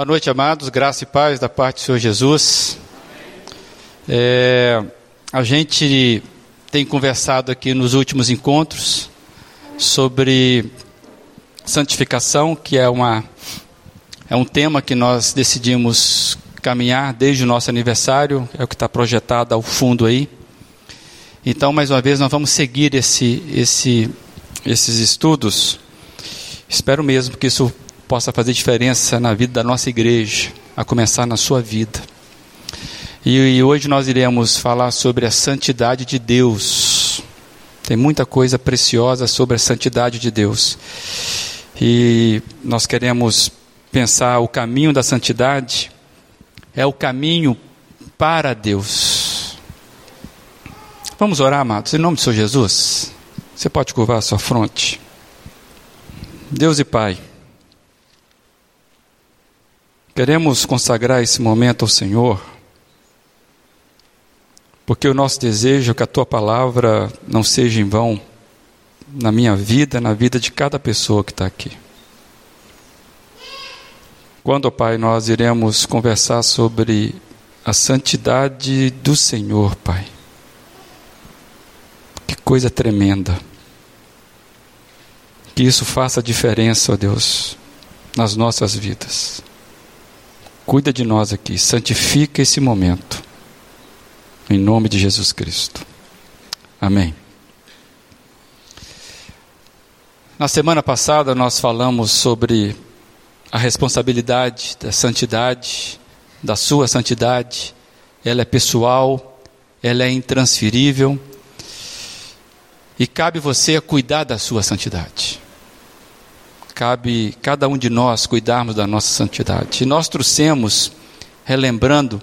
Boa noite, amados. Graça e paz da parte do Senhor Jesus. É, a gente tem conversado aqui nos últimos encontros sobre santificação, que é, uma, é um tema que nós decidimos caminhar desde o nosso aniversário, é o que está projetado ao fundo aí. Então, mais uma vez, nós vamos seguir esse, esse, esses estudos. Espero mesmo que isso possa fazer diferença na vida da nossa igreja, a começar na sua vida. E, e hoje nós iremos falar sobre a santidade de Deus. Tem muita coisa preciosa sobre a santidade de Deus. E nós queremos pensar o caminho da santidade é o caminho para Deus. Vamos orar, amados, em nome do Senhor Jesus. Você pode curvar a sua fronte. Deus e Pai. Queremos consagrar esse momento ao Senhor, porque o nosso desejo é que a tua palavra não seja em vão na minha vida, na vida de cada pessoa que está aqui. Quando, Pai, nós iremos conversar sobre a santidade do Senhor, Pai. Que coisa tremenda. Que isso faça diferença, ó Deus, nas nossas vidas. Cuida de nós aqui, santifica esse momento. Em nome de Jesus Cristo. Amém. Na semana passada nós falamos sobre a responsabilidade da santidade, da sua santidade. Ela é pessoal, ela é intransferível. E cabe você a cuidar da sua santidade cabe cada um de nós cuidarmos da nossa santidade. E nós trouxemos, relembrando,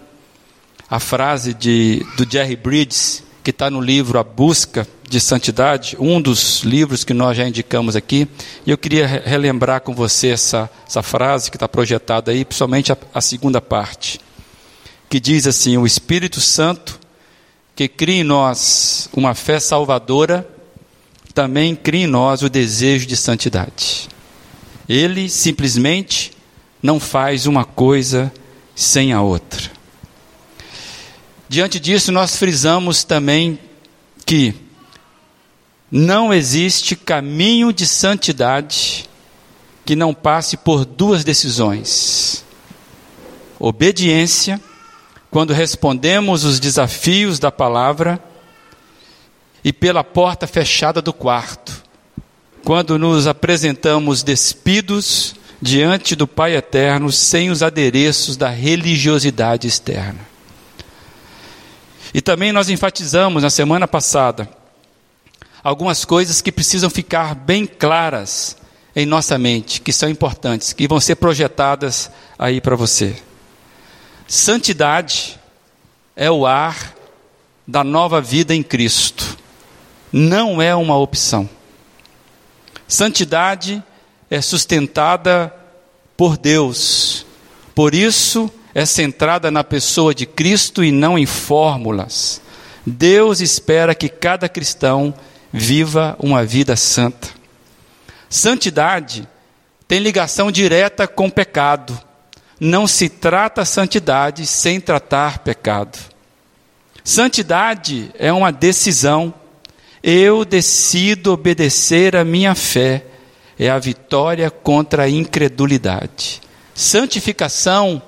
a frase de, do Jerry Bridges, que está no livro A Busca de Santidade, um dos livros que nós já indicamos aqui. E eu queria relembrar com você essa, essa frase que está projetada aí, principalmente a, a segunda parte, que diz assim: O Espírito Santo, que cria em nós uma fé salvadora, também cria em nós o desejo de santidade. Ele simplesmente não faz uma coisa sem a outra. Diante disso, nós frisamos também que não existe caminho de santidade que não passe por duas decisões: obediência, quando respondemos os desafios da palavra, e pela porta fechada do quarto, quando nos apresentamos despidos diante do Pai Eterno, sem os adereços da religiosidade externa. E também nós enfatizamos na semana passada algumas coisas que precisam ficar bem claras em nossa mente, que são importantes, que vão ser projetadas aí para você. Santidade é o ar da nova vida em Cristo, não é uma opção. Santidade é sustentada por Deus. Por isso, é centrada na pessoa de Cristo e não em fórmulas. Deus espera que cada cristão viva uma vida santa. Santidade tem ligação direta com pecado. Não se trata santidade sem tratar pecado. Santidade é uma decisão eu decido obedecer a minha fé, é a vitória contra a incredulidade. Santificação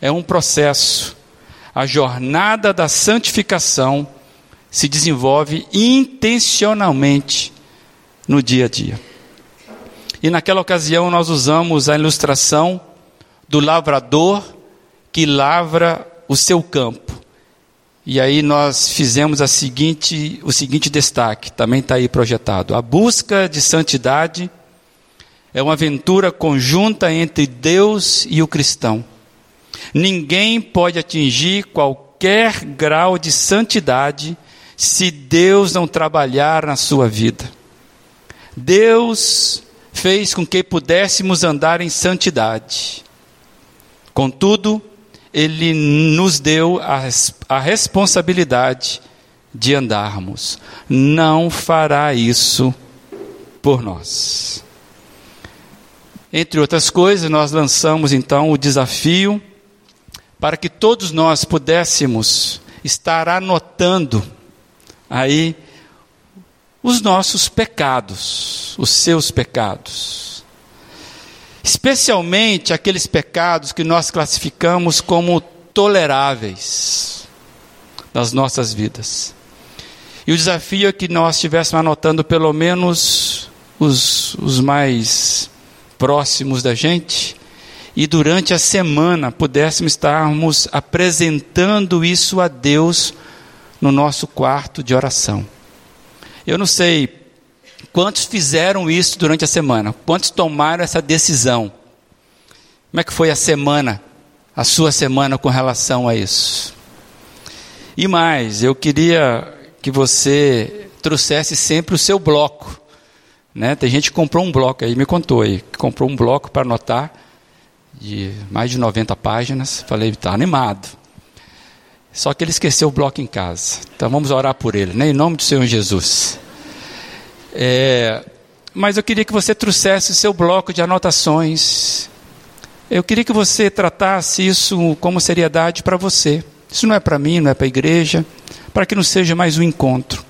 é um processo. A jornada da santificação se desenvolve intencionalmente no dia a dia. E naquela ocasião nós usamos a ilustração do lavrador que lavra o seu campo. E aí nós fizemos a seguinte, o seguinte destaque, também está aí projetado. A busca de santidade é uma aventura conjunta entre Deus e o cristão. Ninguém pode atingir qualquer grau de santidade se Deus não trabalhar na sua vida. Deus fez com que pudéssemos andar em santidade. Contudo, ele nos deu a, a responsabilidade de andarmos. Não fará isso por nós. Entre outras coisas, nós lançamos então o desafio para que todos nós pudéssemos estar anotando aí os nossos pecados, os seus pecados. Especialmente aqueles pecados que nós classificamos como toleráveis nas nossas vidas. E o desafio é que nós estivéssemos anotando pelo menos os, os mais próximos da gente e durante a semana pudéssemos estarmos apresentando isso a Deus no nosso quarto de oração. Eu não sei quantos fizeram isso durante a semana, quantos tomaram essa decisão. Como é que foi a semana, a sua semana com relação a isso? E mais, eu queria que você trouxesse sempre o seu bloco. Né? Tem gente que comprou um bloco aí, me contou aí, que comprou um bloco para anotar de mais de 90 páginas. Falei, está animado. Só que ele esqueceu o bloco em casa. Então vamos orar por ele, né? em nome do Senhor Jesus. É, mas eu queria que você trouxesse o seu bloco de anotações. Eu queria que você tratasse isso como seriedade para você. Isso não é para mim, não é para a igreja, para que não seja mais um encontro.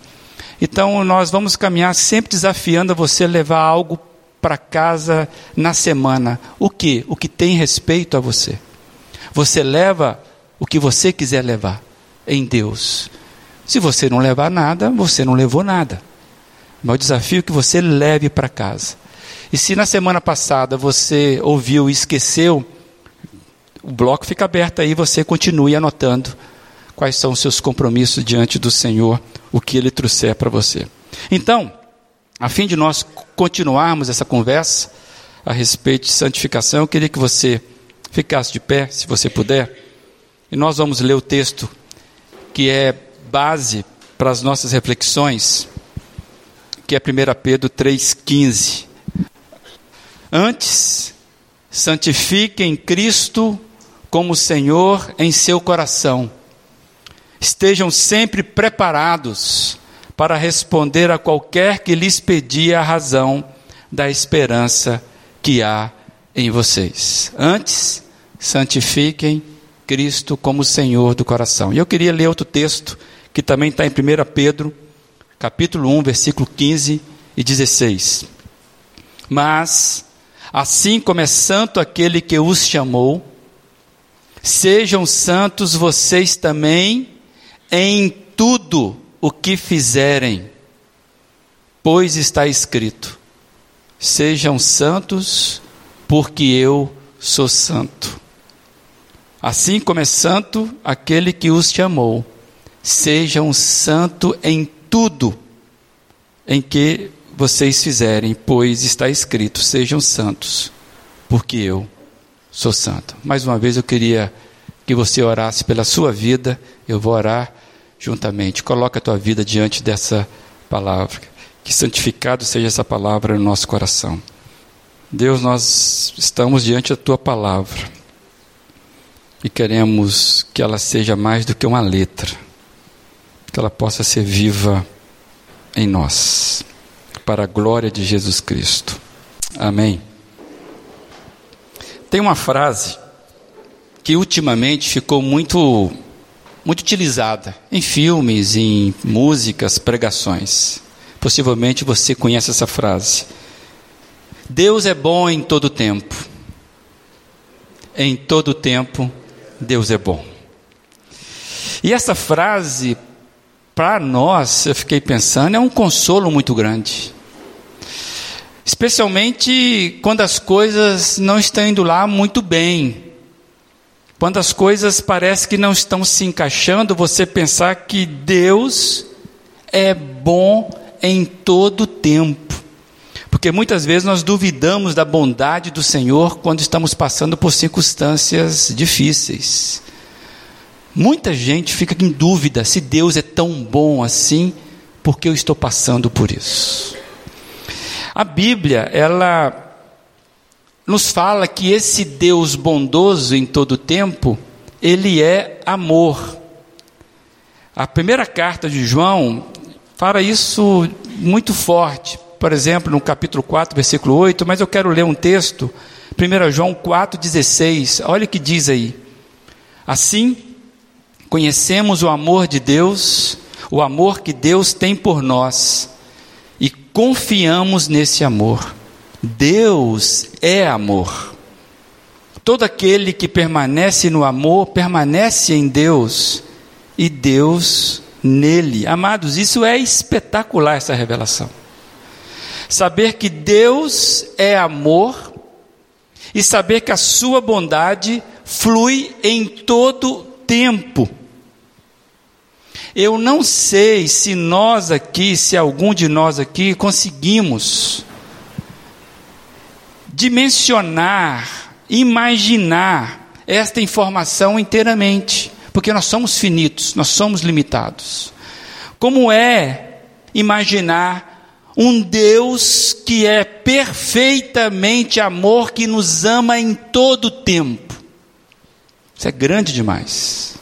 Então nós vamos caminhar sempre desafiando você a levar algo para casa na semana. O que? O que tem respeito a você. Você leva o que você quiser levar em Deus. Se você não levar nada, você não levou nada. Mas o desafio é que você leve para casa. E se na semana passada você ouviu e esqueceu, o bloco fica aberto aí, você continue anotando quais são os seus compromissos diante do Senhor, o que Ele trouxer para você. Então, a fim de nós continuarmos essa conversa a respeito de santificação, eu queria que você ficasse de pé, se você puder, e nós vamos ler o texto que é base para as nossas reflexões, que é 1 Pedro 3,15. Antes, santifiquem Cristo como Senhor em seu coração. Estejam sempre preparados para responder a qualquer que lhes pedir a razão da esperança que há em vocês. Antes, santifiquem Cristo como Senhor do coração. E eu queria ler outro texto que também está em 1 Pedro, capítulo 1, versículo 15 e 16. Mas, assim como é santo aquele que os chamou, sejam santos vocês também em tudo o que fizerem, pois está escrito: sejam santos, porque eu sou santo. Assim como é santo aquele que os chamou, sejam santo em tudo em que vocês fizerem, pois está escrito: sejam santos, porque eu sou santo. Mais uma vez eu queria que você orasse pela sua vida, eu vou orar juntamente. Coloca a tua vida diante dessa palavra. Que santificado seja essa palavra no nosso coração. Deus, nós estamos diante da tua palavra e queremos que ela seja mais do que uma letra, que ela possa ser viva em nós, para a glória de Jesus Cristo. Amém. Tem uma frase que ultimamente ficou muito muito utilizada em filmes, em músicas, pregações. Possivelmente você conhece essa frase. Deus é bom em todo tempo. Em todo tempo, Deus é bom. E essa frase, para nós, eu fiquei pensando, é um consolo muito grande. Especialmente quando as coisas não estão indo lá muito bem. Quando as coisas parecem que não estão se encaixando, você pensar que Deus é bom em todo tempo. Porque muitas vezes nós duvidamos da bondade do Senhor quando estamos passando por circunstâncias difíceis. Muita gente fica em dúvida se Deus é tão bom assim, porque eu estou passando por isso. A Bíblia, ela nos fala que esse Deus bondoso em todo tempo, ele é amor. A primeira carta de João fala isso muito forte. por exemplo, no capítulo 4, versículo 8, mas eu quero ler um texto, 1 João 4,16, olha o que diz aí. Assim, conhecemos o amor de Deus, o amor que Deus tem por nós, e confiamos nesse amor. Deus é amor. Todo aquele que permanece no amor, permanece em Deus, e Deus nele. Amados, isso é espetacular essa revelação. Saber que Deus é amor e saber que a sua bondade flui em todo tempo. Eu não sei se nós aqui, se algum de nós aqui conseguimos dimensionar, imaginar esta informação inteiramente porque nós somos finitos, nós somos limitados. Como é imaginar um Deus que é perfeitamente amor, que nos ama em todo o tempo? Isso é grande demais.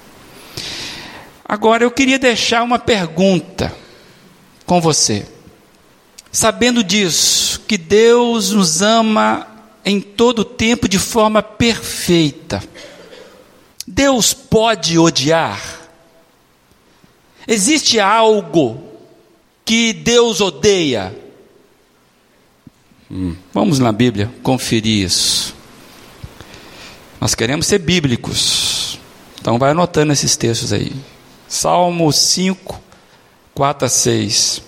Agora eu queria deixar uma pergunta com você. Sabendo disso, que Deus nos ama em todo o tempo de forma perfeita. Deus pode odiar? Existe algo que Deus odeia? Hum, vamos na Bíblia conferir isso. Nós queremos ser bíblicos. Então vai anotando esses textos aí. Salmo 5, 4 a 6.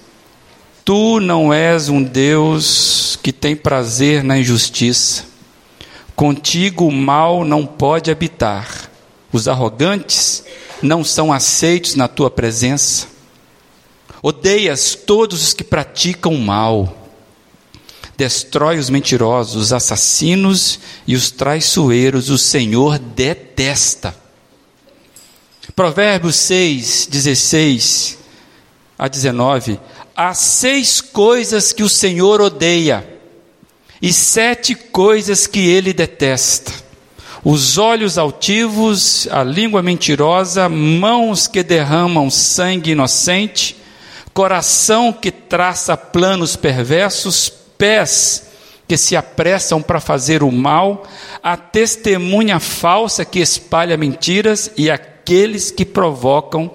Tu não és um Deus que tem prazer na injustiça. Contigo o mal não pode habitar. Os arrogantes não são aceitos na tua presença. Odeias todos os que praticam mal. Destrói os mentirosos, os assassinos e os traiçoeiros, o Senhor detesta. Provérbios 6, 16 a 19. Há seis coisas que o Senhor odeia, e sete coisas que ele detesta os olhos altivos, a língua mentirosa, mãos que derramam sangue inocente, coração que traça planos perversos, pés que se apressam para fazer o mal, a testemunha falsa que espalha mentiras e aqueles que provocam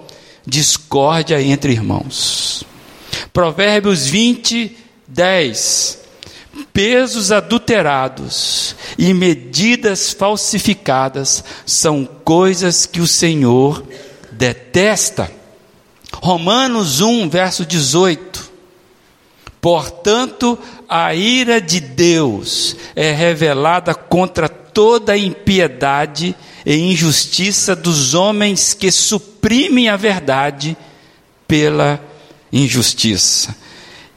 discórdia entre irmãos. Provérbios 20, 10 pesos adulterados e medidas falsificadas são coisas que o Senhor detesta. Romanos 1, verso 18. Portanto, a ira de Deus é revelada contra toda a impiedade e injustiça dos homens que suprimem a verdade pela injustiça.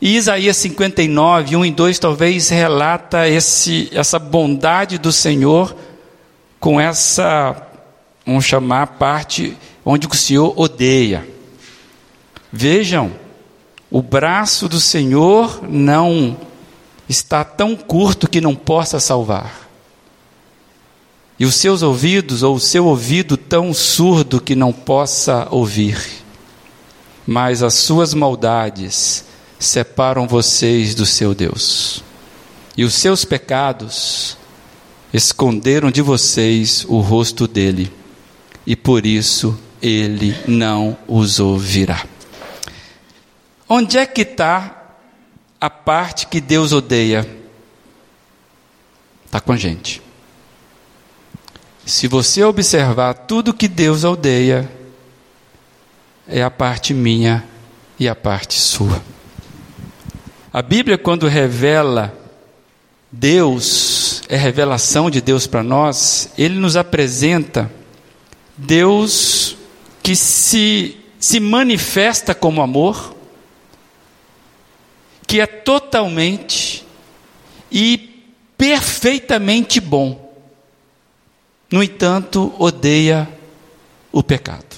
E Isaías 59, 1 e 2 talvez relata esse, essa bondade do Senhor com essa, vamos chamar, parte onde o Senhor odeia. Vejam, o braço do Senhor não está tão curto que não possa salvar. E os seus ouvidos, ou o seu ouvido tão surdo que não possa ouvir. Mas as suas maldades separam vocês do seu Deus. E os seus pecados esconderam de vocês o rosto dele, e por isso ele não os ouvirá. Onde é que está a parte que Deus odeia? Está com a gente. Se você observar tudo que Deus odeia, é a parte minha e a parte sua. A Bíblia, quando revela Deus, é revelação de Deus para nós, ele nos apresenta Deus que se, se manifesta como amor, que é totalmente e perfeitamente bom. No entanto, odeia o pecado.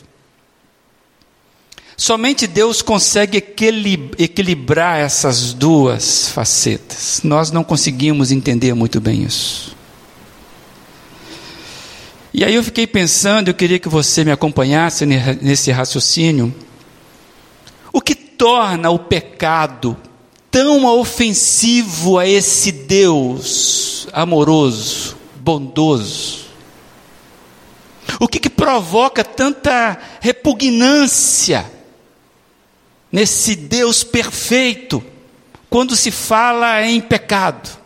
Somente Deus consegue equilibrar essas duas facetas. Nós não conseguimos entender muito bem isso. E aí eu fiquei pensando, eu queria que você me acompanhasse nesse raciocínio. O que torna o pecado tão ofensivo a esse Deus amoroso, bondoso? O que, que provoca tanta repugnância nesse Deus perfeito quando se fala em pecado?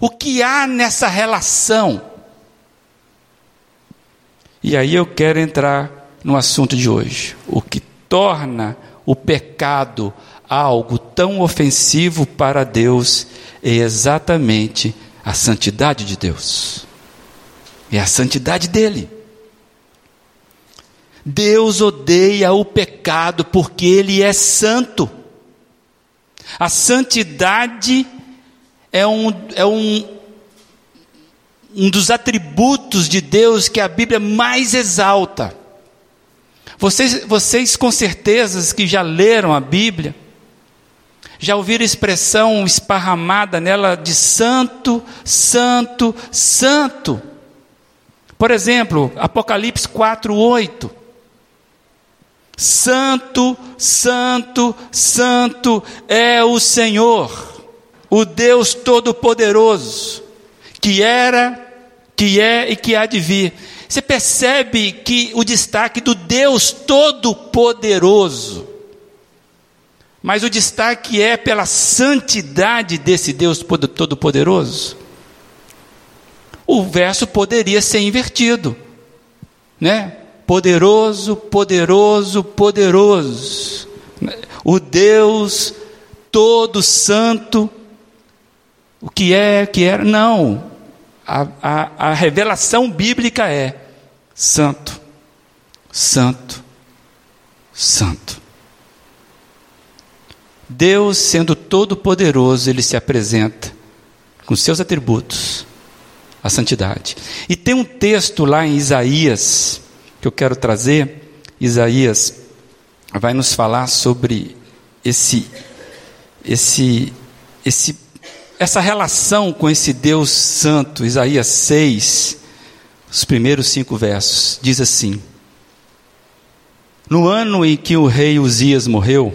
O que há nessa relação? E aí eu quero entrar no assunto de hoje. O que torna o pecado algo tão ofensivo para Deus é exatamente a santidade de Deus. É a santidade dele. Deus odeia o pecado porque ele é santo. A santidade é um, é um, um dos atributos de Deus que a Bíblia mais exalta. Vocês, vocês com certeza que já leram a Bíblia, já ouviram a expressão esparramada nela de santo, santo, santo. Por exemplo, Apocalipse 4, 8. Santo, santo, santo é o Senhor, o Deus Todo-Poderoso, que era, que é e que há de vir. Você percebe que o destaque do Deus Todo-Poderoso, mas o destaque é pela santidade desse Deus Todo-Poderoso. O verso poderia ser invertido, né? poderoso, poderoso, poderoso. O Deus todo santo, o que é, o que era, não. A, a, a revelação bíblica é santo, santo, santo. Deus, sendo todo-poderoso, ele se apresenta com seus atributos, a santidade. E tem um texto lá em Isaías, que eu quero trazer, Isaías vai nos falar sobre esse esse esse essa relação com esse Deus santo, Isaías 6, os primeiros cinco versos, diz assim: No ano em que o rei Uzias morreu,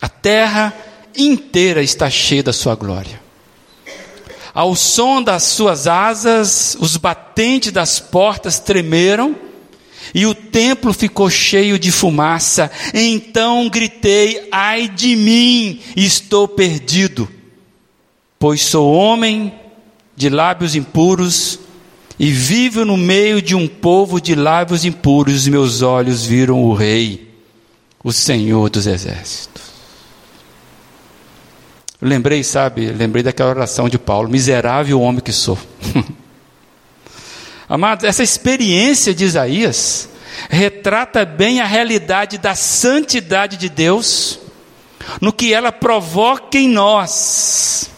A terra inteira está cheia da sua glória. Ao som das suas asas, os batentes das portas tremeram e o templo ficou cheio de fumaça. Então gritei: Ai de mim, estou perdido, pois sou homem de lábios impuros e vivo no meio de um povo de lábios impuros. Meus olhos viram o Rei, o Senhor dos Exércitos. Lembrei, sabe, lembrei daquela oração de Paulo: miserável homem que sou. Amados, essa experiência de Isaías retrata bem a realidade da santidade de Deus, no que ela provoca em nós,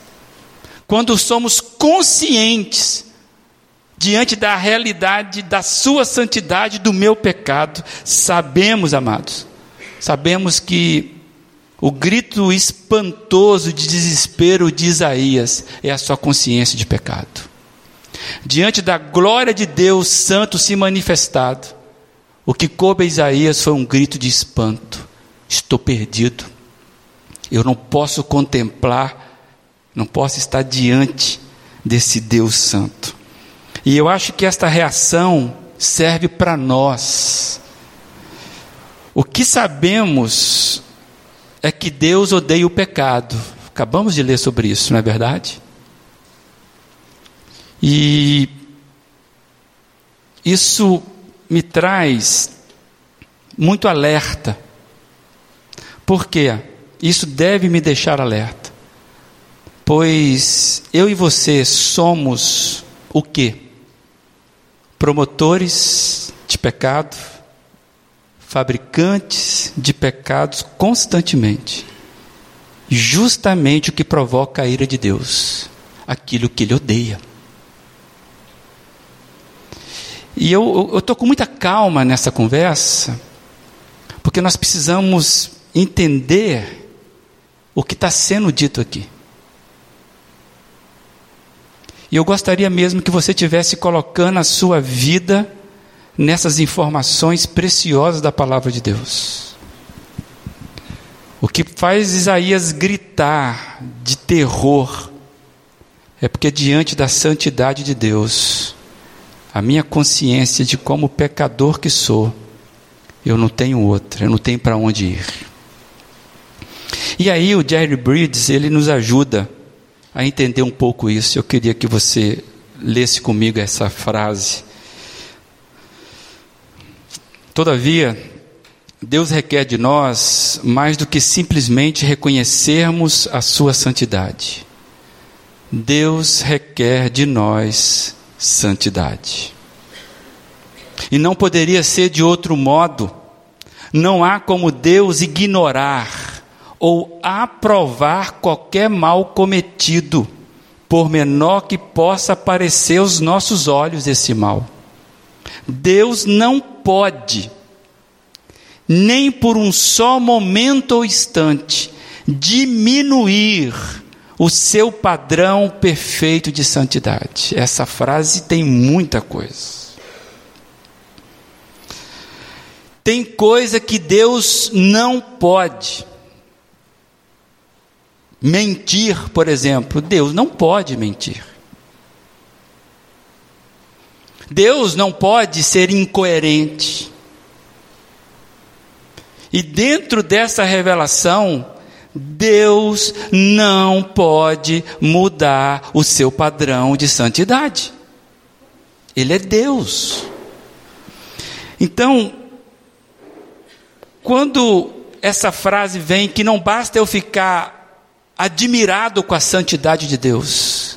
quando somos conscientes diante da realidade da Sua santidade, do meu pecado, sabemos, amados, sabemos que o grito espantoso de desespero de Isaías é a sua consciência de pecado. Diante da glória de Deus Santo se manifestado, o que coube a Isaías foi um grito de espanto: estou perdido, eu não posso contemplar, não posso estar diante desse Deus Santo. E eu acho que esta reação serve para nós. O que sabemos é que Deus odeia o pecado. Acabamos de ler sobre isso, não é verdade? E isso me traz muito alerta. Por quê? Isso deve me deixar alerta. Pois eu e você somos o quê? Promotores de pecado, fabricantes de pecados constantemente. justamente o que provoca a ira de Deus, aquilo que ele odeia. E eu estou com muita calma nessa conversa, porque nós precisamos entender o que está sendo dito aqui. E eu gostaria mesmo que você tivesse colocando a sua vida nessas informações preciosas da palavra de Deus. O que faz Isaías gritar de terror é porque, diante da santidade de Deus, a minha consciência de como pecador que sou, eu não tenho outra, eu não tenho para onde ir. E aí o Jerry Bridges, ele nos ajuda a entender um pouco isso. Eu queria que você lesse comigo essa frase. Todavia, Deus requer de nós mais do que simplesmente reconhecermos a Sua santidade. Deus requer de nós santidade. E não poderia ser de outro modo. Não há como Deus ignorar ou aprovar qualquer mal cometido, por menor que possa parecer aos nossos olhos esse mal. Deus não pode nem por um só momento ou instante, diminuir o seu padrão perfeito de santidade. Essa frase tem muita coisa. Tem coisa que Deus não pode. Mentir, por exemplo, Deus não pode mentir. Deus não pode ser incoerente. E dentro dessa revelação, Deus não pode mudar o seu padrão de santidade. Ele é Deus. Então, quando essa frase vem que não basta eu ficar admirado com a santidade de Deus,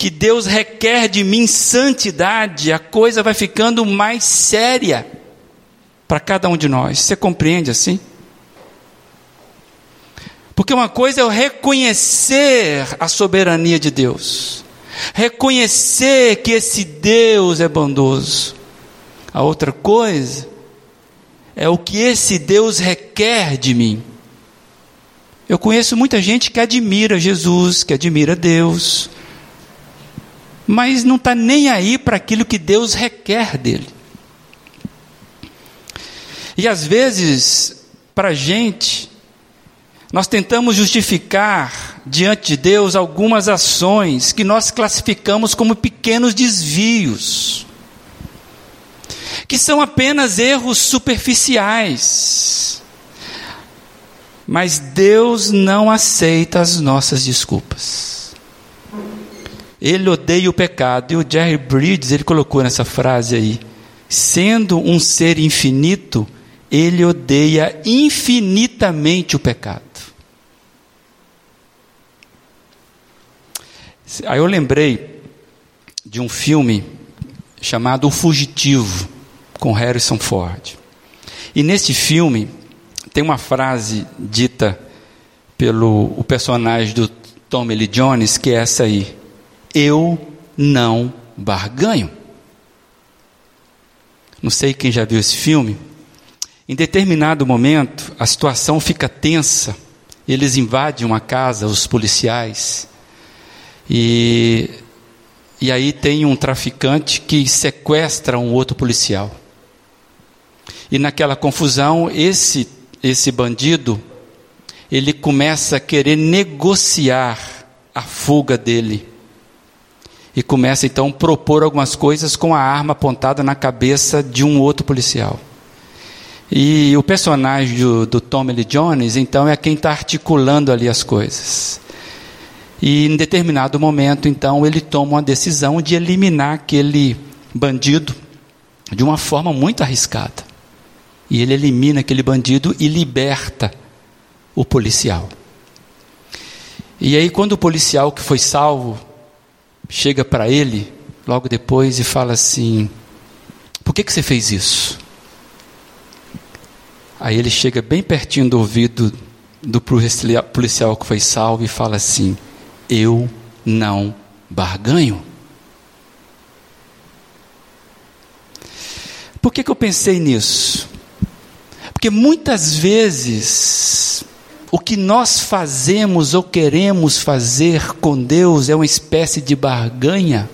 que Deus requer de mim santidade, a coisa vai ficando mais séria para cada um de nós. Você compreende assim? Porque uma coisa é eu reconhecer a soberania de Deus, reconhecer que esse Deus é bondoso. A outra coisa é o que esse Deus requer de mim. Eu conheço muita gente que admira Jesus, que admira Deus, mas não está nem aí para aquilo que Deus requer dele. E às vezes, para a gente, nós tentamos justificar diante de Deus algumas ações que nós classificamos como pequenos desvios, que são apenas erros superficiais. Mas Deus não aceita as nossas desculpas. Ele odeia o pecado. E o Jerry Bridges, ele colocou nessa frase aí: sendo um ser infinito, ele odeia infinitamente o pecado. Aí eu lembrei de um filme chamado O Fugitivo, com Harrison Ford. E nesse filme tem uma frase dita pelo o personagem do Tommy Lee Jones que é essa aí: Eu não barganho. Não sei quem já viu esse filme. Em determinado momento, a situação fica tensa. Eles invadem uma casa, os policiais, e, e aí tem um traficante que sequestra um outro policial. E naquela confusão, esse, esse bandido, ele começa a querer negociar a fuga dele. E começa então a propor algumas coisas com a arma apontada na cabeça de um outro policial. E o personagem do, do Tommy Lee Jones, então, é quem está articulando ali as coisas. E em determinado momento, então, ele toma uma decisão de eliminar aquele bandido de uma forma muito arriscada. E ele elimina aquele bandido e liberta o policial. E aí, quando o policial que foi salvo chega para ele, logo depois, e fala assim: Por que, que você fez isso? Aí ele chega bem pertinho do ouvido do policial que foi salvo e fala assim: Eu não barganho. Por que, que eu pensei nisso? Porque muitas vezes o que nós fazemos ou queremos fazer com Deus é uma espécie de barganha.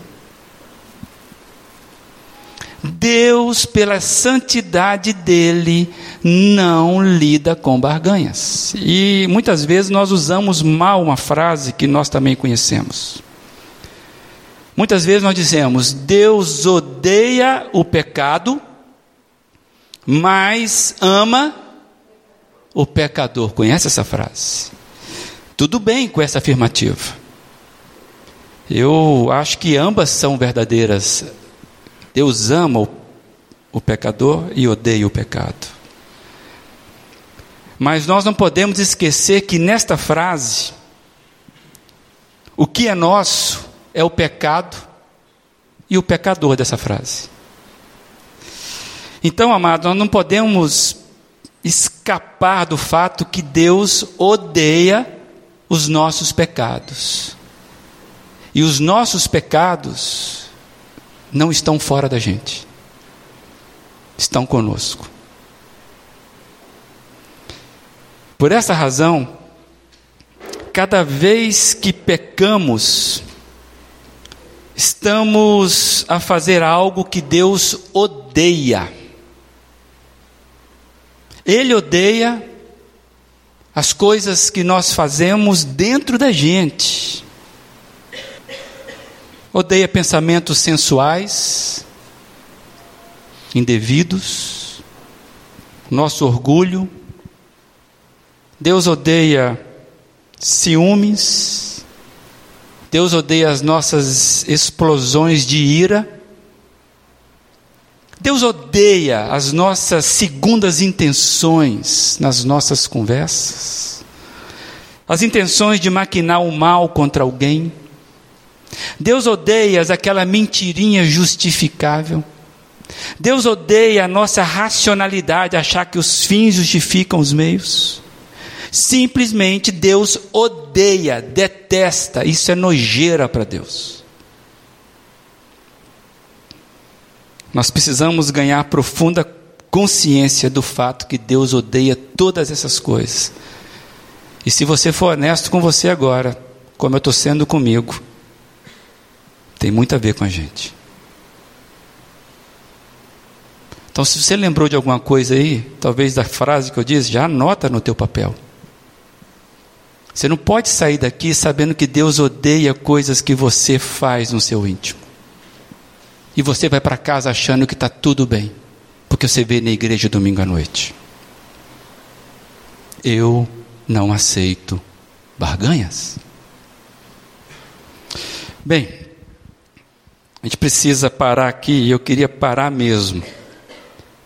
Deus, pela santidade dele, não lida com barganhas. E muitas vezes nós usamos mal uma frase que nós também conhecemos. Muitas vezes nós dizemos: Deus odeia o pecado mas ama o pecador. Conhece essa frase? Tudo bem com essa afirmativa. Eu acho que ambas são verdadeiras. Deus ama o, o pecador e odeia o pecado. Mas nós não podemos esquecer que nesta frase, o que é nosso é o pecado e o pecador dessa frase. Então, amado, nós não podemos escapar do fato que Deus odeia os nossos pecados. E os nossos pecados não estão fora da gente, estão conosco. Por essa razão, cada vez que pecamos, estamos a fazer algo que Deus odeia. Ele odeia as coisas que nós fazemos dentro da gente. Odeia pensamentos sensuais, indevidos, nosso orgulho. Deus odeia ciúmes. Deus odeia as nossas explosões de ira. Deus odeia as nossas segundas intenções nas nossas conversas, as intenções de maquinar o mal contra alguém. Deus odeia aquela mentirinha justificável. Deus odeia a nossa racionalidade, achar que os fins justificam os meios. Simplesmente Deus odeia, detesta, isso é nojeira para Deus. Nós precisamos ganhar profunda consciência do fato que Deus odeia todas essas coisas. E se você for honesto com você agora, como eu estou sendo comigo, tem muito a ver com a gente. Então, se você lembrou de alguma coisa aí, talvez da frase que eu disse, já anota no teu papel. Você não pode sair daqui sabendo que Deus odeia coisas que você faz no seu íntimo e você vai para casa achando que está tudo bem, porque você veio na igreja domingo à noite. Eu não aceito barganhas. Bem, a gente precisa parar aqui, e eu queria parar mesmo,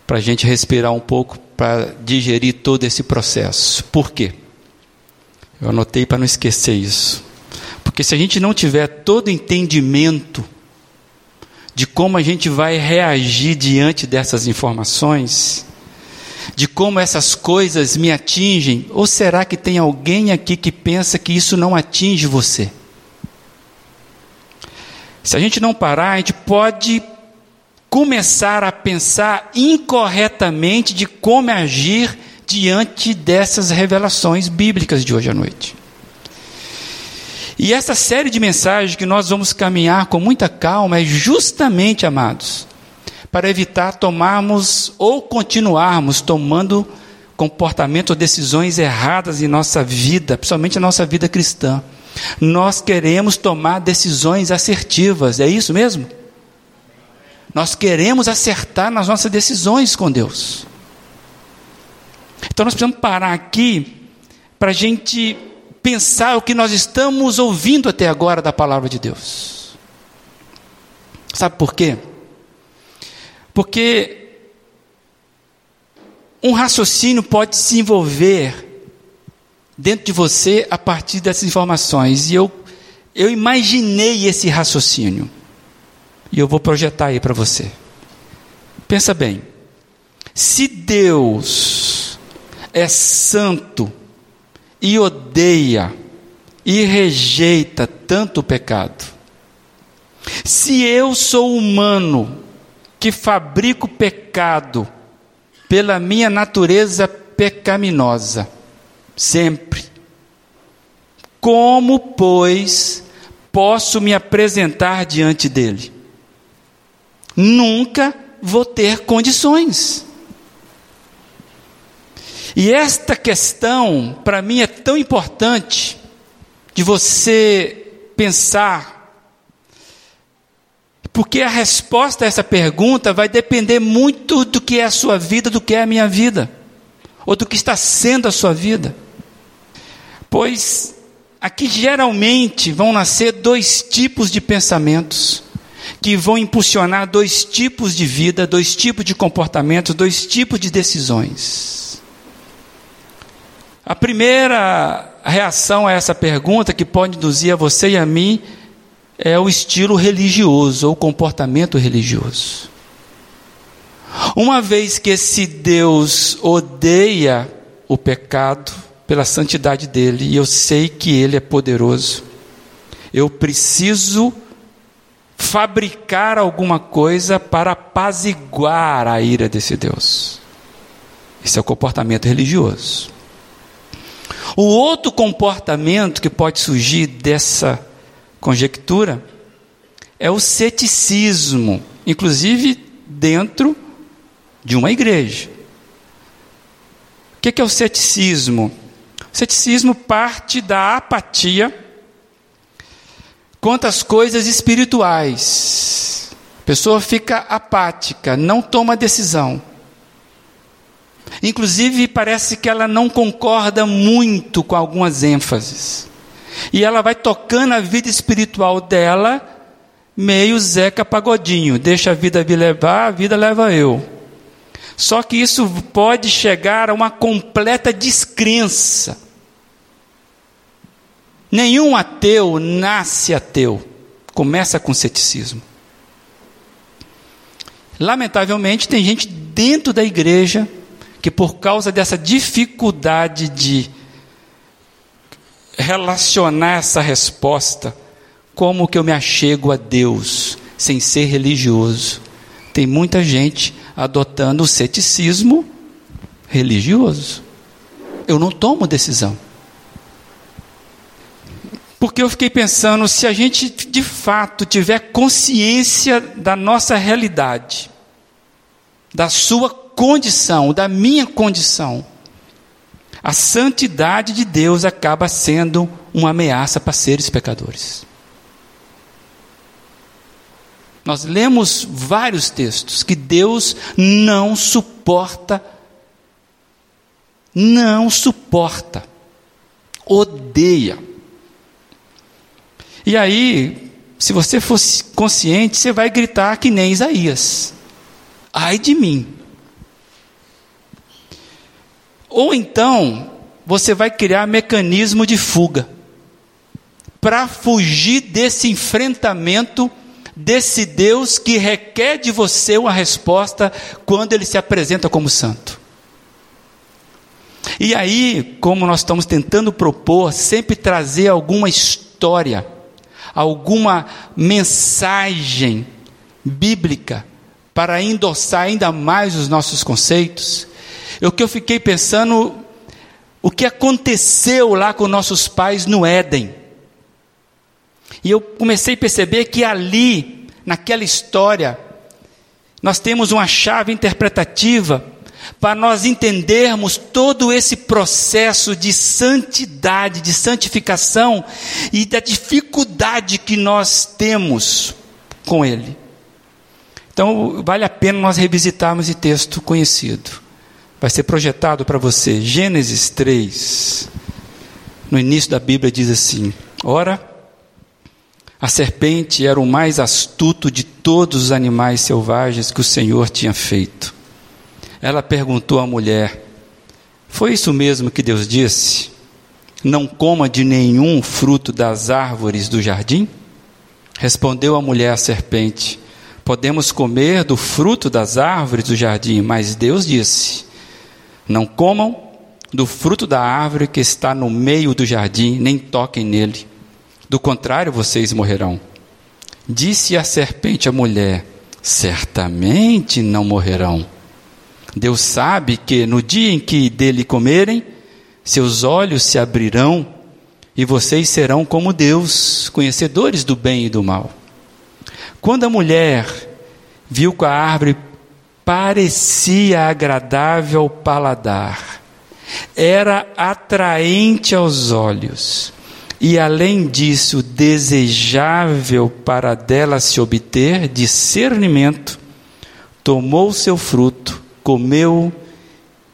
para a gente respirar um pouco, para digerir todo esse processo. Por quê? Eu anotei para não esquecer isso. Porque se a gente não tiver todo entendimento de como a gente vai reagir diante dessas informações, de como essas coisas me atingem, ou será que tem alguém aqui que pensa que isso não atinge você? Se a gente não parar, a gente pode começar a pensar incorretamente de como agir diante dessas revelações bíblicas de hoje à noite. E essa série de mensagens que nós vamos caminhar com muita calma é justamente, amados, para evitar tomarmos ou continuarmos tomando comportamento ou decisões erradas em nossa vida, principalmente na nossa vida cristã. Nós queremos tomar decisões assertivas, é isso mesmo? Nós queremos acertar nas nossas decisões com Deus. Então nós precisamos parar aqui para a gente pensar o que nós estamos ouvindo até agora da palavra de Deus. Sabe por quê? Porque um raciocínio pode se envolver dentro de você a partir dessas informações. E eu, eu imaginei esse raciocínio. E eu vou projetar aí para você. Pensa bem. Se Deus é santo, e odeia e rejeita tanto o pecado. Se eu sou humano que fabrico pecado pela minha natureza pecaminosa, sempre, como, pois, posso me apresentar diante dele? Nunca vou ter condições. E esta questão, para mim, é tão importante de você pensar, porque a resposta a essa pergunta vai depender muito do que é a sua vida, do que é a minha vida, ou do que está sendo a sua vida. Pois aqui geralmente vão nascer dois tipos de pensamentos que vão impulsionar dois tipos de vida, dois tipos de comportamentos, dois tipos de decisões. A primeira reação a essa pergunta que pode induzir a você e a mim é o estilo religioso ou comportamento religioso. Uma vez que esse Deus odeia o pecado pela santidade dele, e eu sei que ele é poderoso, eu preciso fabricar alguma coisa para apaziguar a ira desse Deus. Esse é o comportamento religioso. O outro comportamento que pode surgir dessa conjectura é o ceticismo, inclusive dentro de uma igreja. O que é o ceticismo? O ceticismo parte da apatia quanto às coisas espirituais. A pessoa fica apática, não toma decisão. Inclusive, parece que ela não concorda muito com algumas ênfases. E ela vai tocando a vida espiritual dela, meio Zeca Pagodinho. Deixa a vida me levar, a vida leva eu. Só que isso pode chegar a uma completa descrença. Nenhum ateu nasce ateu. Começa com ceticismo. Lamentavelmente, tem gente dentro da igreja que, por causa dessa dificuldade de relacionar essa resposta, como que eu me achego a Deus sem ser religioso, tem muita gente adotando o ceticismo religioso. Eu não tomo decisão. Porque eu fiquei pensando, se a gente de fato tiver consciência da nossa realidade, da sua condição, da minha condição, a santidade de Deus acaba sendo uma ameaça para seres pecadores. Nós lemos vários textos que Deus não suporta, não suporta, odeia e aí, se você fosse consciente, você vai gritar que nem Isaías: ai de mim. Ou então, você vai criar mecanismo de fuga para fugir desse enfrentamento desse Deus que requer de você uma resposta quando ele se apresenta como santo. E aí, como nós estamos tentando propor, sempre trazer alguma história alguma mensagem bíblica para endossar ainda mais os nossos conceitos, o que eu fiquei pensando, o que aconteceu lá com nossos pais no Éden. E eu comecei a perceber que ali, naquela história, nós temos uma chave interpretativa para nós entendermos todo esse processo de santidade, de santificação e da dificuldade que nós temos com ele. Então, vale a pena nós revisitarmos esse texto conhecido. Vai ser projetado para você. Gênesis 3, no início da Bíblia, diz assim: Ora, a serpente era o mais astuto de todos os animais selvagens que o Senhor tinha feito. Ela perguntou à mulher: Foi isso mesmo que Deus disse? Não coma de nenhum fruto das árvores do jardim? Respondeu a mulher à serpente: Podemos comer do fruto das árvores do jardim, mas Deus disse: Não comam, do fruto da árvore que está no meio do jardim, nem toquem nele. Do contrário, vocês morrerão. Disse a serpente à mulher: Certamente não morrerão. Deus sabe que no dia em que dele comerem, seus olhos se abrirão e vocês serão como Deus, conhecedores do bem e do mal. Quando a mulher viu que a árvore parecia agradável ao paladar, era atraente aos olhos, e além disso, desejável para dela se obter discernimento, tomou seu fruto, comeu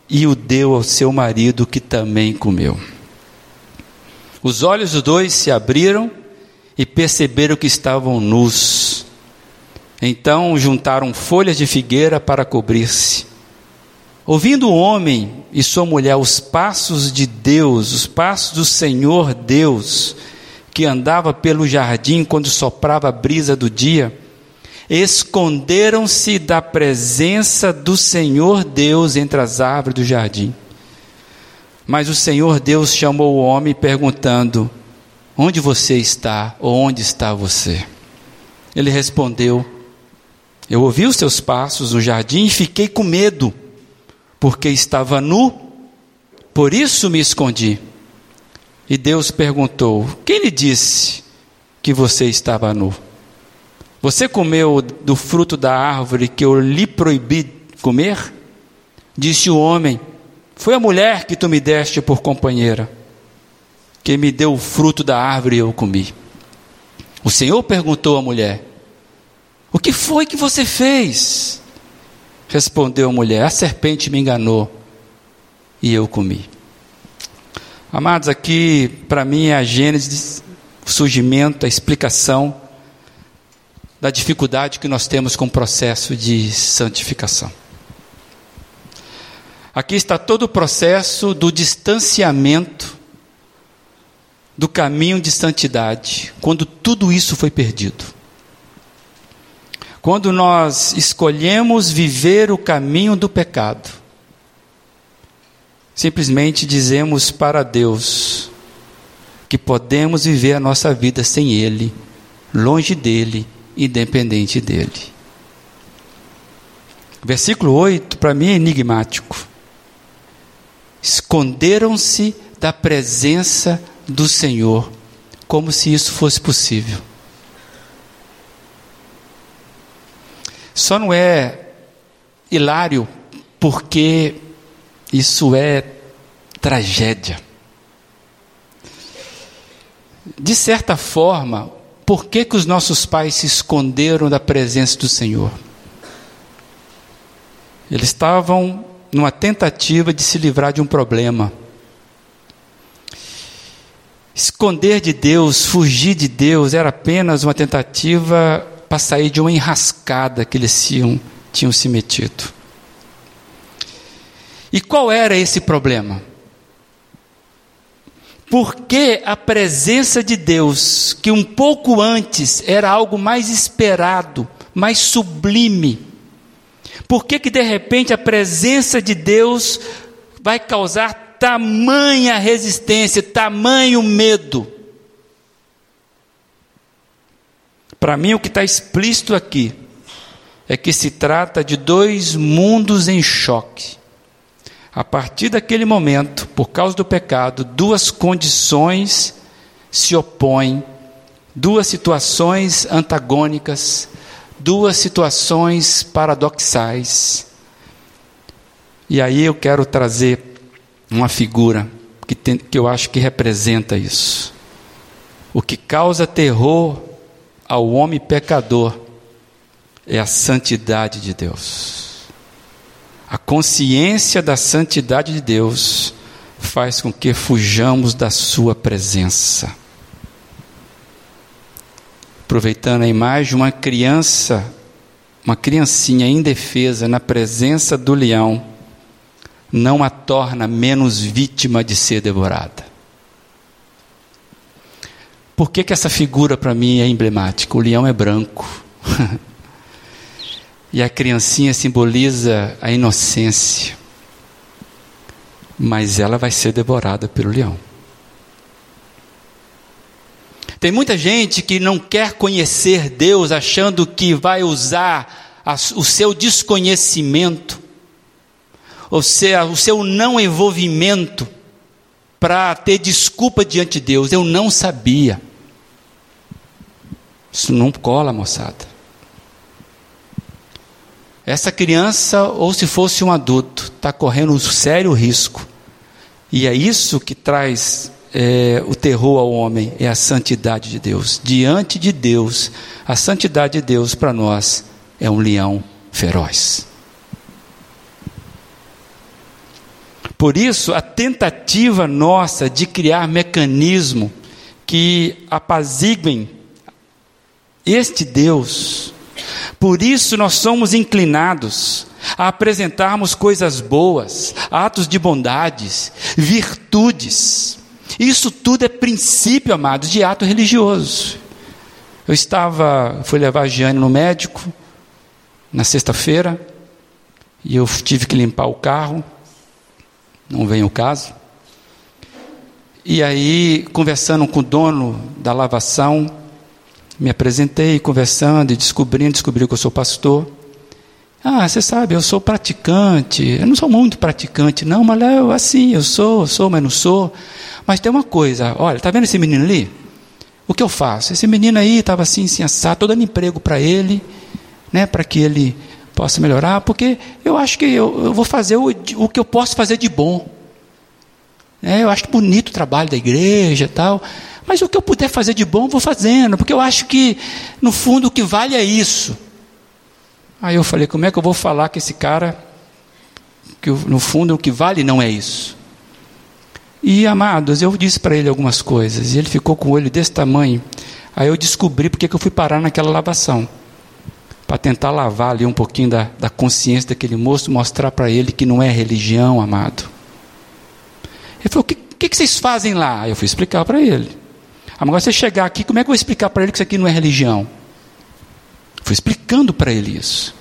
e o deu ao seu marido, que também comeu. Os olhos dos dois se abriram e perceberam que estavam nus. Então juntaram folhas de figueira para cobrir-se. Ouvindo o homem e sua mulher os passos de Deus, os passos do Senhor Deus, que andava pelo jardim quando soprava a brisa do dia, esconderam-se da presença do Senhor Deus entre as árvores do jardim. Mas o Senhor Deus chamou o homem perguntando: Onde você está? Ou onde está você? Ele respondeu: Eu ouvi os seus passos no jardim e fiquei com medo porque estava nu, por isso me escondi. E Deus perguntou: Quem lhe disse que você estava nu? Você comeu do fruto da árvore que eu lhe proibi comer? Disse o homem: Foi a mulher que tu me deste por companheira, que me deu o fruto da árvore e eu comi. O Senhor perguntou à mulher: O que foi que você fez? Respondeu a mulher: A serpente me enganou e eu comi. Amados, aqui para mim é a gênese, o surgimento, a explicação da dificuldade que nós temos com o processo de santificação. Aqui está todo o processo do distanciamento do caminho de santidade, quando tudo isso foi perdido. Quando nós escolhemos viver o caminho do pecado, simplesmente dizemos para Deus que podemos viver a nossa vida sem Ele, longe dEle, independente dEle. Versículo 8, para mim é enigmático. Esconderam-se da presença do Senhor, como se isso fosse possível. Só não é hilário porque isso é tragédia. De certa forma, por que, que os nossos pais se esconderam da presença do Senhor? Eles estavam numa tentativa de se livrar de um problema. Esconder de Deus, fugir de Deus, era apenas uma tentativa para sair de uma enrascada que eles tinham, tinham se metido. E qual era esse problema? Porque a presença de Deus, que um pouco antes era algo mais esperado, mais sublime, por que que de repente a presença de Deus vai causar tamanha resistência, tamanho medo? Para mim, o que está explícito aqui é que se trata de dois mundos em choque. A partir daquele momento, por causa do pecado, duas condições se opõem, duas situações antagônicas, duas situações paradoxais. E aí eu quero trazer uma figura que, tem, que eu acho que representa isso. O que causa terror ao homem pecador é a santidade de Deus. A consciência da santidade de Deus faz com que fujamos da Sua presença. Aproveitando a imagem, uma criança, uma criancinha indefesa na presença do leão, não a torna menos vítima de ser devorada. Por que, que essa figura para mim é emblemática? O leão é branco. e a criancinha simboliza a inocência. mas ela vai ser devorada pelo leão. Tem muita gente que não quer conhecer Deus, achando que vai usar a, o seu desconhecimento, ou seja, o seu não envolvimento, para ter desculpa diante de Deus. Eu não sabia. Isso não cola, moçada. Essa criança, ou se fosse um adulto, está correndo um sério risco. E é isso que traz é, o terror ao homem, é a santidade de Deus. Diante de Deus, a santidade de Deus para nós é um leão feroz. Por isso, a tentativa nossa de criar mecanismo que apaziguem este Deus, por isso nós somos inclinados a apresentarmos coisas boas, atos de bondades, virtudes. Isso tudo é princípio, amados, de ato religioso. Eu estava, fui levar a Giane no médico na sexta-feira e eu tive que limpar o carro não vem o caso. E aí, conversando com o dono da lavação, me apresentei, conversando e descobrindo, descobri que eu sou pastor. Ah, você sabe, eu sou praticante. Eu não sou muito praticante, não, mas eu, assim, eu sou, sou, mas não sou. Mas tem uma coisa, olha, tá vendo esse menino ali? O que eu faço? Esse menino aí estava assim, assim, assado, estou dando emprego para ele, né, para que ele possa melhorar, porque eu acho que eu, eu vou fazer o, o, que eu posso fazer de bom. É, eu acho bonito o trabalho da igreja tal, mas o que eu puder fazer de bom, vou fazendo, porque eu acho que, no fundo, o que vale é isso. Aí eu falei, como é que eu vou falar que esse cara, que no fundo o que vale não é isso? E, amados, eu disse para ele algumas coisas, e ele ficou com o olho desse tamanho. Aí eu descobri porque que eu fui parar naquela lavação para tentar lavar ali um pouquinho da, da consciência daquele moço, mostrar para ele que não é religião, amado. Ele falou: o que, que, que vocês fazem lá? Eu fui explicar para ele. Agora você chegar aqui, como é que eu vou explicar para ele que isso aqui não é religião? Fui explicando para ele isso.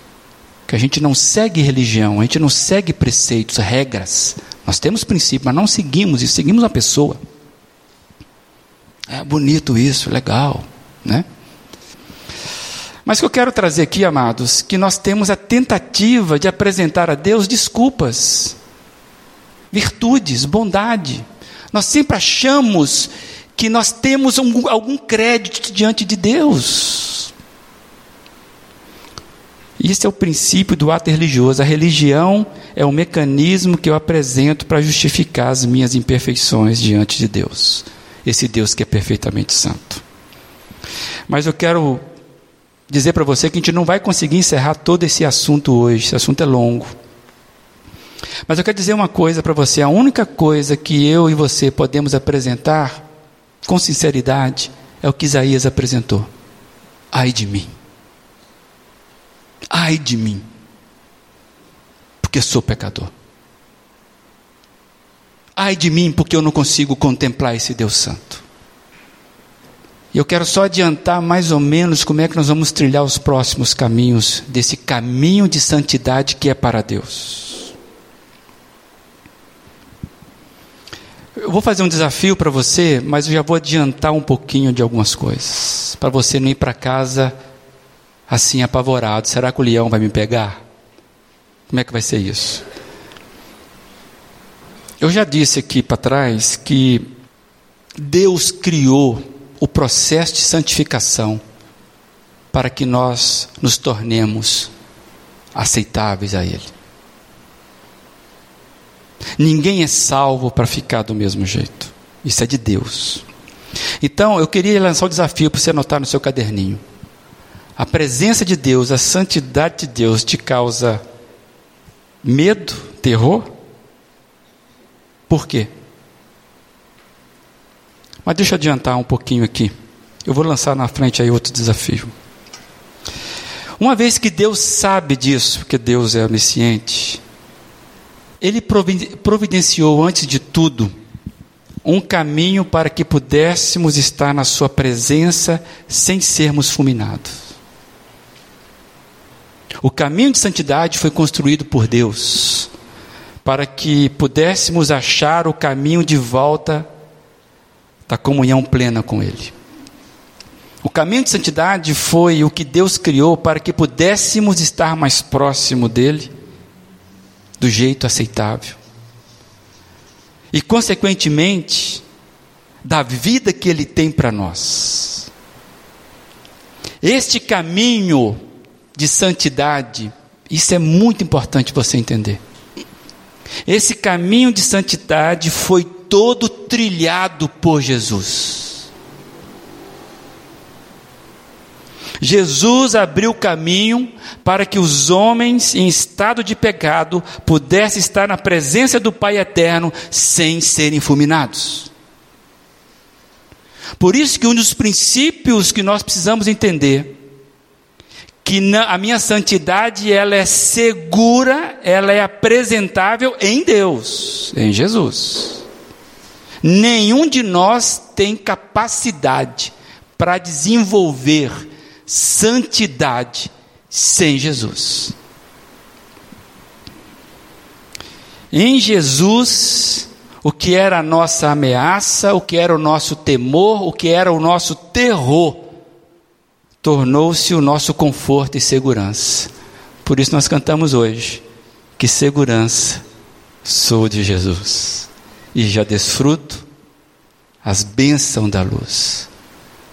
Que a gente não segue religião, a gente não segue preceitos, regras. Nós temos princípios, mas não seguimos e seguimos a pessoa. É bonito isso, legal, né? Mas o que eu quero trazer aqui, amados, que nós temos a tentativa de apresentar a Deus desculpas, virtudes, bondade. Nós sempre achamos que nós temos um, algum crédito diante de Deus. Isso é o princípio do ato religioso. A religião é o mecanismo que eu apresento para justificar as minhas imperfeições diante de Deus. Esse Deus que é perfeitamente santo. Mas eu quero dizer para você que a gente não vai conseguir encerrar todo esse assunto hoje, esse assunto é longo. Mas eu quero dizer uma coisa para você: a única coisa que eu e você podemos apresentar com sinceridade é o que Isaías apresentou. Ai de mim. Ai de mim. Porque sou pecador. Ai de mim, porque eu não consigo contemplar esse Deus Santo. E eu quero só adiantar mais ou menos como é que nós vamos trilhar os próximos caminhos desse caminho de santidade que é para Deus. Eu vou fazer um desafio para você, mas eu já vou adiantar um pouquinho de algumas coisas, para você não ir para casa assim apavorado. Será que o leão vai me pegar? Como é que vai ser isso? Eu já disse aqui para trás que Deus criou o processo de santificação para que nós nos tornemos aceitáveis a Ele. Ninguém é salvo para ficar do mesmo jeito. Isso é de Deus. Então, eu queria lançar o desafio para você anotar no seu caderninho. A presença de Deus, a santidade de Deus te causa medo, terror? Por quê? Mas deixa eu adiantar um pouquinho aqui. Eu vou lançar na frente aí outro desafio. Uma vez que Deus sabe disso, porque Deus é onisciente, Ele providenciou antes de tudo um caminho para que pudéssemos estar na Sua presença sem sermos fulminados. O caminho de santidade foi construído por Deus para que pudéssemos achar o caminho de volta da comunhão plena com Ele. O caminho de santidade foi o que Deus criou para que pudéssemos estar mais próximo dele, do jeito aceitável. E, consequentemente, da vida que Ele tem para nós. Este caminho de santidade, isso é muito importante você entender. Esse caminho de santidade foi todo trilhado por Jesus. Jesus abriu caminho para que os homens em estado de pecado pudessem estar na presença do Pai eterno sem serem fulminados. Por isso que um dos princípios que nós precisamos entender que a minha santidade ela é segura, ela é apresentável em Deus, em Jesus. Nenhum de nós tem capacidade para desenvolver santidade sem Jesus. Em Jesus, o que era a nossa ameaça, o que era o nosso temor, o que era o nosso terror, tornou-se o nosso conforto e segurança. Por isso nós cantamos hoje: que segurança sou de Jesus, e já desfruto as bênçãos da luz.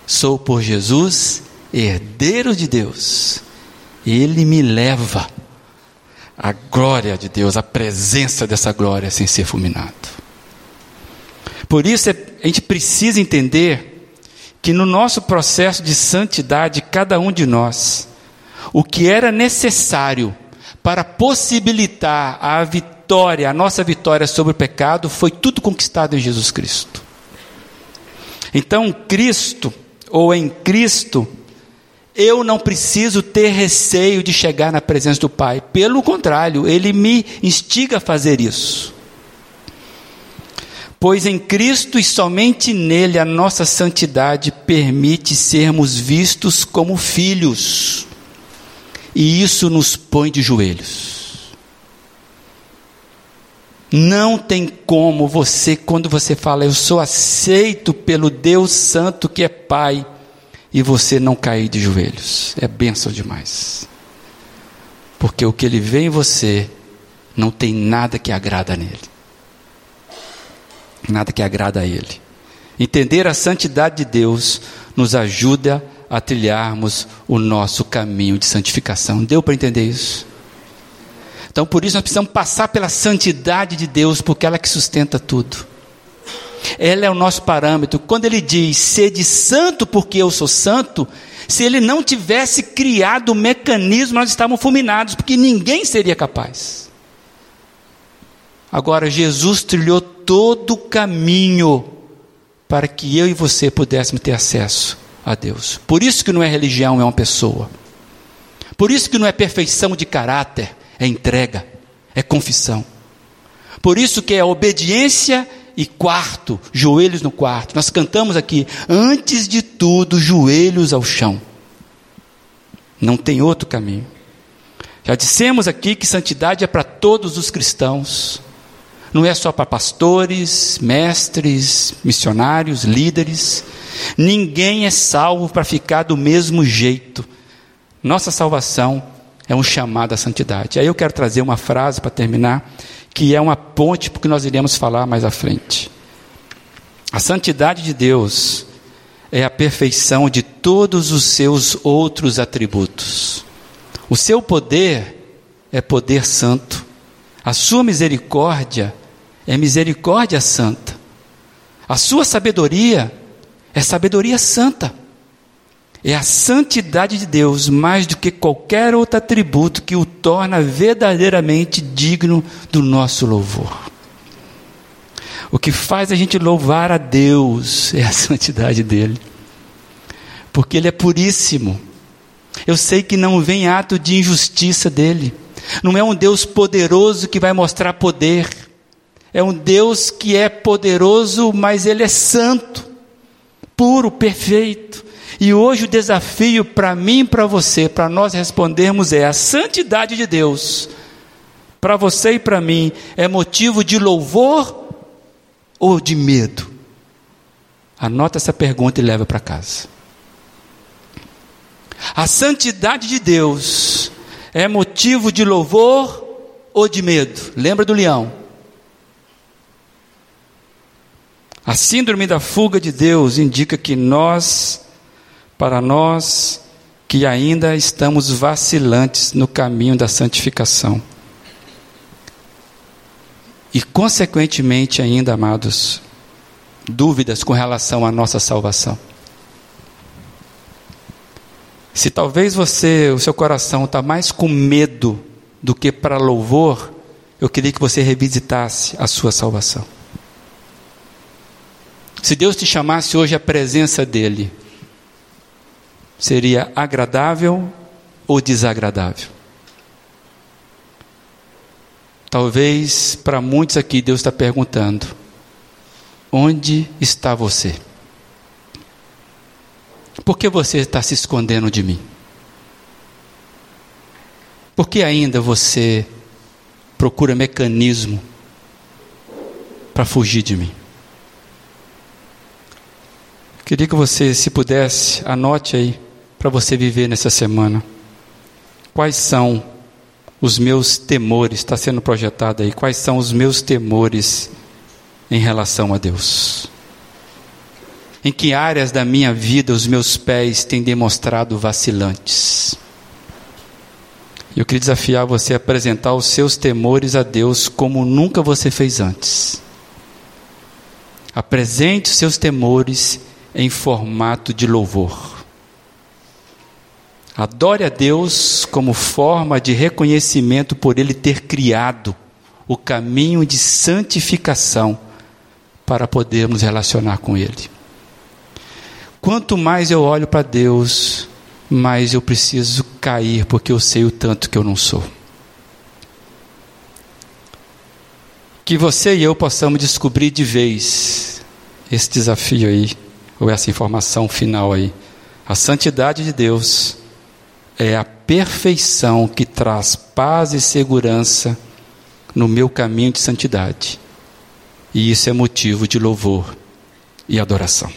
Sou por Jesus herdeiro de Deus, ele me leva à glória de Deus, à presença dessa glória sem ser fulminado. Por isso a gente precisa entender que no nosso processo de santidade, cada um de nós, o que era necessário para possibilitar a vitória, a nossa vitória sobre o pecado, foi tudo conquistado em Jesus Cristo. Então, Cristo, ou em Cristo, eu não preciso ter receio de chegar na presença do Pai. Pelo contrário, Ele me instiga a fazer isso. Pois em Cristo e somente nele a nossa santidade permite sermos vistos como filhos. E isso nos põe de joelhos. Não tem como você, quando você fala, eu sou aceito pelo Deus Santo que é Pai e você não cair de joelhos. É bênção demais. Porque o que ele vê em você não tem nada que agrada nele. Nada que agrada a ele. Entender a santidade de Deus nos ajuda a trilharmos o nosso caminho de santificação. Deu para entender isso? Então, por isso, nós precisamos passar pela santidade de Deus, porque ela é que sustenta tudo. Ela é o nosso parâmetro. Quando ele diz, sede santo porque eu sou santo, se ele não tivesse criado o mecanismo, nós estávamos fulminados, porque ninguém seria capaz. Agora, Jesus trilhou todo o caminho para que eu e você pudéssemos ter acesso a Deus. Por isso que não é religião, é uma pessoa. Por isso que não é perfeição de caráter, é entrega, é confissão. Por isso que é obediência e quarto, joelhos no quarto. Nós cantamos aqui, antes de tudo, joelhos ao chão. Não tem outro caminho. Já dissemos aqui que santidade é para todos os cristãos. Não é só para pastores, mestres, missionários, líderes. Ninguém é salvo para ficar do mesmo jeito. Nossa salvação é um chamado à santidade. Aí eu quero trazer uma frase para terminar que é uma ponte porque nós iremos falar mais à frente. A santidade de Deus é a perfeição de todos os seus outros atributos. O seu poder é poder santo. A sua misericórdia é misericórdia santa. A sua sabedoria é sabedoria santa. É a santidade de Deus mais do que qualquer outro atributo que o torna verdadeiramente digno do nosso louvor. O que faz a gente louvar a Deus é a santidade dele, porque ele é puríssimo. Eu sei que não vem ato de injustiça dele, não é um Deus poderoso que vai mostrar poder, é um Deus que é poderoso, mas ele é santo, puro, perfeito. E hoje o desafio para mim e para você, para nós respondermos é a santidade de Deus para você e para mim, é motivo de louvor ou de medo? Anota essa pergunta e leva para casa. A santidade de Deus é motivo de louvor ou de medo? Lembra do leão? A síndrome da fuga de Deus indica que nós, para nós que ainda estamos vacilantes no caminho da santificação, e consequentemente ainda, amados, dúvidas com relação à nossa salvação. Se talvez você, o seu coração está mais com medo do que para louvor, eu queria que você revisitasse a sua salvação. Se Deus te chamasse hoje à presença dEle, seria agradável ou desagradável? Talvez para muitos aqui Deus está perguntando: onde está você? Por que você está se escondendo de mim? Por que ainda você procura mecanismo para fugir de mim? Queria que você, se pudesse, anote aí para você viver nessa semana. Quais são os meus temores? Está sendo projetado aí. Quais são os meus temores em relação a Deus? Em que áreas da minha vida os meus pés têm demonstrado vacilantes? Eu queria desafiar você a apresentar os seus temores a Deus como nunca você fez antes. Apresente os seus temores em formato de louvor. Adore a Deus como forma de reconhecimento por Ele ter criado o caminho de santificação para podermos relacionar com Ele. Quanto mais eu olho para Deus, mais eu preciso cair, porque eu sei o tanto que eu não sou. Que você e eu possamos descobrir de vez esse desafio aí, ou essa informação final aí. A santidade de Deus é a perfeição que traz paz e segurança no meu caminho de santidade. E isso é motivo de louvor e adoração.